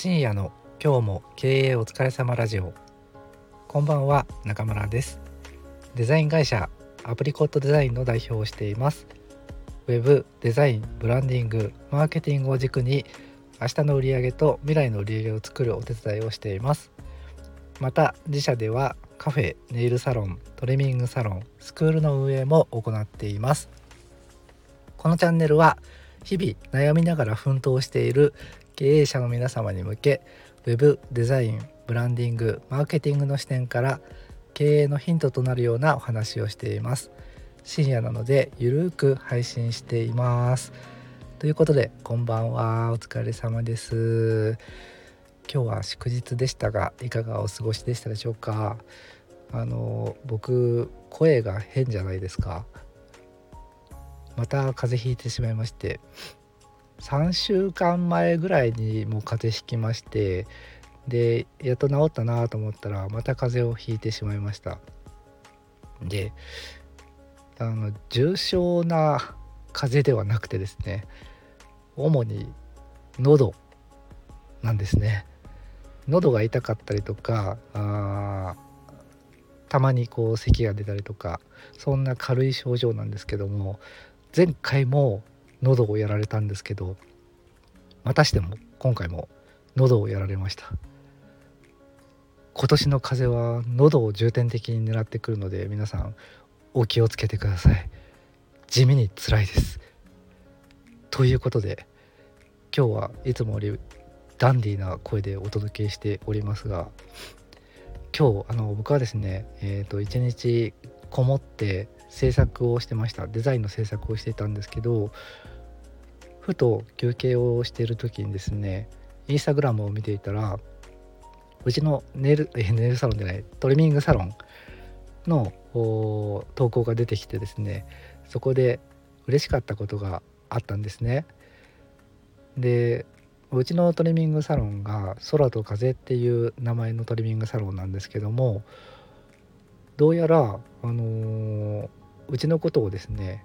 深夜の今日も経営お疲れ様ラジオ。こんばんは中村です。デザイン会社アプリコットデザインの代表をしています。ウェブデザインブランディングマーケティングを軸に明日の売り上げと未来の売り上げを作るお手伝いをしています。また自社ではカフェネイルサロントリミングサロンスクールの運営も行っています。このチャンネルは日々悩みながら奮闘している経営者の皆様に向け Web デザインブランディングマーケティングの視点から経営のヒントとなるようなお話をしています。深夜なのでゆるーく配信していますということでこんばんは。お疲れ様です。今日は祝日でしたがいかがお過ごしでしたでしょうか？あの僕声が変じゃないですか？また風邪ひいてしまいまして3週間前ぐらいにもう風邪ひきましてでやっと治ったなと思ったらまた風邪をひいてしまいました。であの重症な風邪ではなくてですね主に喉なんですね。喉が痛かったりとかあたまにこう咳が出たりとかそんな軽い症状なんですけども前回も喉をやられたんですけどまたしても今回も喉をやられました。今年の風邪は喉を重点的に狙ってくるので皆さんお気をつけてください。地味に辛いです。ということで今日はいつもよりダンディーな声でお届けしておりますが今日あの僕はですねえっ、ー、と一日こもって制作をしてましたデザインの制作をしていたんですけどふと休憩をしている時にですねインスタグラムを見ていたらうちのネイル ネイルサロンじゃないトリミングサロンの投稿が出てきてですねそこで嬉しかったことがあったんですね。でうちのトリミングサロンが「空と風」っていう名前のトリミングサロンなんですけどもどうやら、あのー、うちのことをですね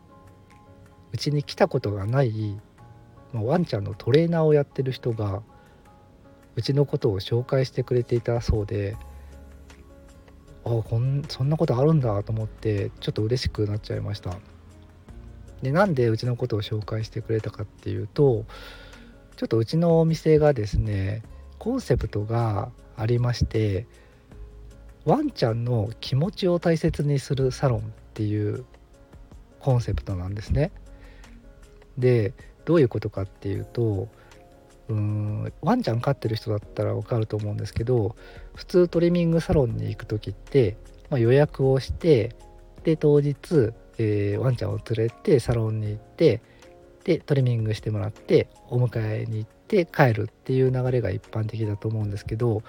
うちに来たことがない、まあ、ワンちゃんのトレーナーをやってる人がうちのことを紹介してくれていたそうであこんそんなことあるんだと思ってちょっと嬉しくなっちゃいました。でなんでうちのことを紹介してくれたかっていうとちょっとうちのお店がですねコンセプトがありましてワンちゃんの気持ちを大切にするサロンっていうコンセプトなんですね。でどういうことかっていうとうんワンちゃん飼ってる人だったら分かると思うんですけど普通トリミングサロンに行く時って、まあ、予約をしてで当日、えー、ワンちゃんを連れてサロンに行ってでトリミングしてもらってお迎えに行って帰るっていう流れが一般的だと思うんですけど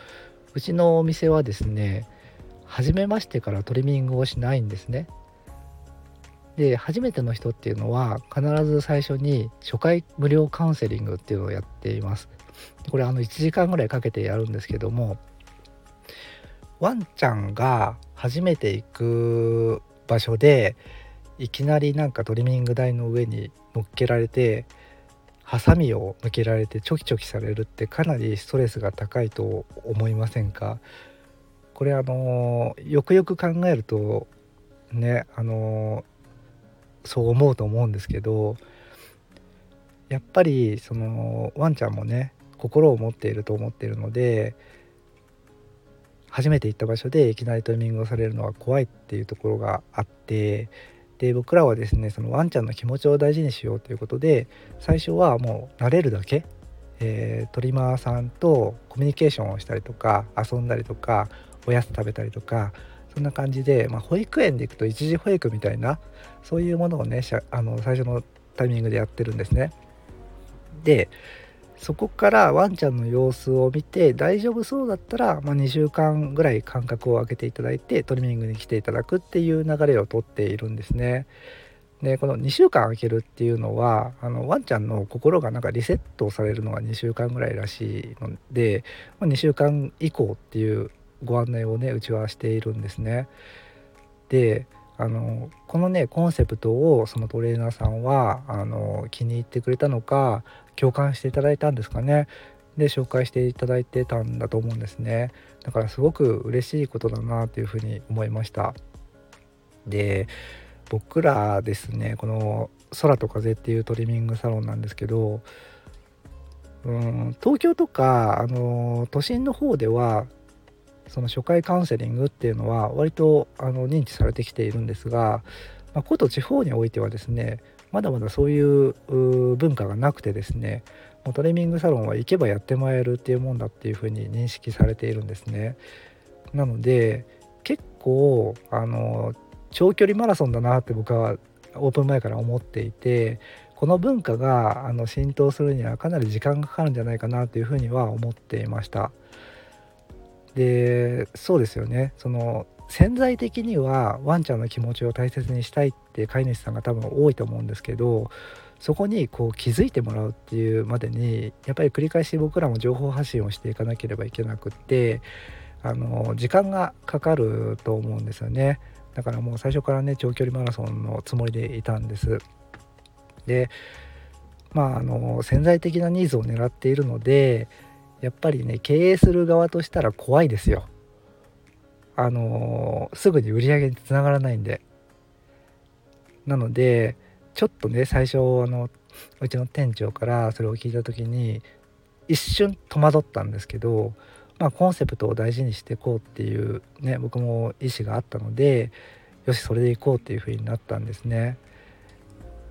うちのお店はですね初めましてからトリミングをしないんですね。で初めての人っていうのは必ず最初に初回無料カウンセリングっていうのをやっています。これあの1時間ぐらいかけてやるんですけどもワンちゃんが初めて行く場所でいきなりなんかトリミング台の上に乗っけられてハサミを向けられてチョキチョキされるってかなりストレスが高いと思いませんか？これあのよくよく考えるとねあのそう思うと思うんですけどやっぱりそのワンちゃんもね心を持っていると思っているので初めて行った場所でいきなりトリミングをされるのは怖いっていうところがあってで僕らはですねそのワンちゃんの気持ちを大事にしようということで最初はもう慣れるだけ、えー、トリマーさんとコミュニケーションをしたりとか遊んだりとかおやつ食べたりとかそんな感じで、まあ、保育園で行くと一時保育みたいなそういうものをねあの最初のタイミングでやってるんですね。でそこからワンちゃんの様子を見て大丈夫そうだったら、まあ、2週間ぐらい間隔を空けていただいてトリミングに来ていただくっていう流れをとっているんですね。でこの2週間空けるっていうのはあのワンちゃんの心がなんかリセットされるのが2週間ぐらいらしいので、まあ、2週間以降っていうご案内をねうちはしているんですね。であのこのねコンセプトをそのトレーナーさんはあの気に入ってくれたのか共感していただいたんですかね。で紹介していただいてたんだと思うんですね。だからすごく嬉しいことだなというふうに思いました。で僕らですねこの空と風っていうトリミングサロンなんですけどうん東京とかあの都心の方ではその初回カウンセリングっていうのは割とあの認知されてきているんですが、まあ、こと地方においてはですねまだまだそういう文化がなくてですねもうトリミングサロンは行けばやってもらえるっていうもんだっていうふうに認識されているんですね。なので結構あの長距離マラソンだなって僕はオープン前から思っていてこの文化があの浸透するにはかなり時間がかかるんじゃないかなというふうには思っていました。でそうですよね。その潜在的にはワンちゃんの気持ちを大切にしたいって飼い主さんが多分多いと思うんですけどそこにこう気づいてもらうっていうまでにやっぱり繰り返し僕らも情報発信をしていかなければいけなくってあの時間がかかると思うんですよね。だからもう最初からね長距離マラソンのつもりでいたんです。でまああの潜在的なニーズを狙っているのでやっぱりね経営する側としたら怖いですよ。あのすぐに売り上げにつながらないんで。なのでちょっとね最初あのうちの店長からそれを聞いた時に一瞬戸惑ったんですけど、まあ、コンセプトを大事にしていこうっていうね僕も意思があったのでよしそれでいこうっていうふうになったんですね。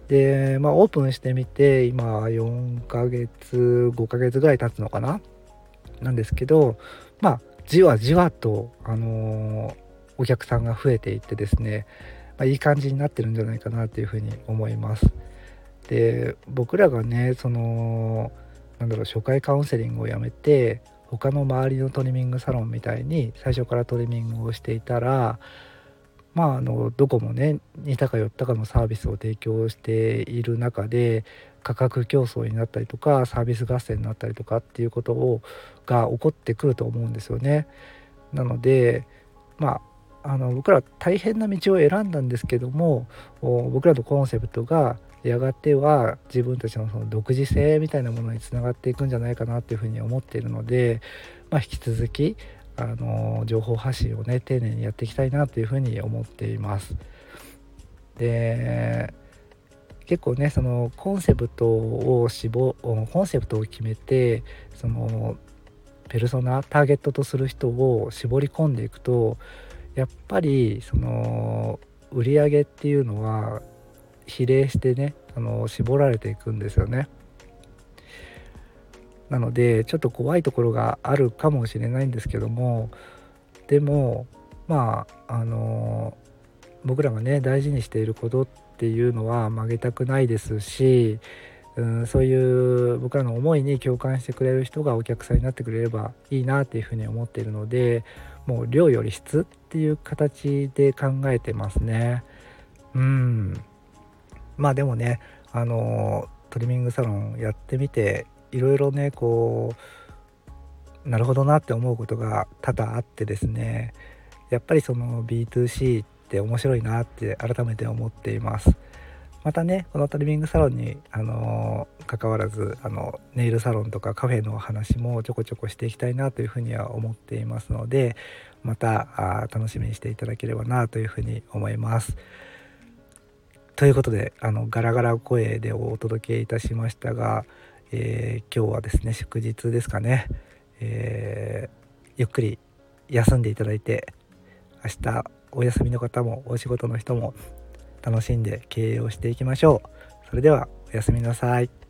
でまあオープンしてみて今4ヶ月5ヶ月ぐらい経つのかな？なんですけどまあじわじわと、あのー、お客さんが増えていってですね、まあ、いい感じになってるんじゃないかなというふうに思います。で僕らがねそのなんだろう初回カウンセリングをやめて他の周りのトリミングサロンみたいに最初からトリミングをしていたらまああのどこもね似たか寄ったかのサービスを提供している中で価格競争になったりとかサービス合戦になったりとかっていうことをが起こってくると思うんですよね。なのでまああの僕ら大変な道を選んだんですけども僕らのコンセプトがやがては自分たちのその独自性みたいなものにつながっていくんじゃないかなっていうふうに思っているので、まあ、引き続きあの情報発信をね丁寧にやっていきたいなというふうに思っています。で結構ねそのコンセプトを絞コンセプトを決めてそのペルソナターゲットとする人を絞り込んでいくとやっぱりその売り上げっていうのは比例してねあの絞られていくんですよね。なのでちょっと怖いところがあるかもしれないんですけどもでもまああの僕らがね大事にしていることっていうのは曲げたくないですし、うん、そういう僕らの思いに共感してくれる人がお客さんになってくれればいいなっていうふうに思っているのでもう量より質っていう形で考えてますね。うんまあでもねあのトリミングサロンやってみていろいろねこうなるほどなって思うことが多々あってですねやっぱりその B2C って面白いなって改めて思っていますまたねこのトリミングサロンにあの関わらずあのネイルサロンとかカフェの話もちょこちょこしていきたいなというふうには思っていますのでまたあ楽しみにしていただければなというふうに思います。ということであのガラガラ声でお届けいたしましたが、えー、今日はですね祝日ですかね、えー、ゆっくり休んでいただいて明日お休みの方もお仕事の人も楽しんで経営をしていきましょう。それではおやすみなさい。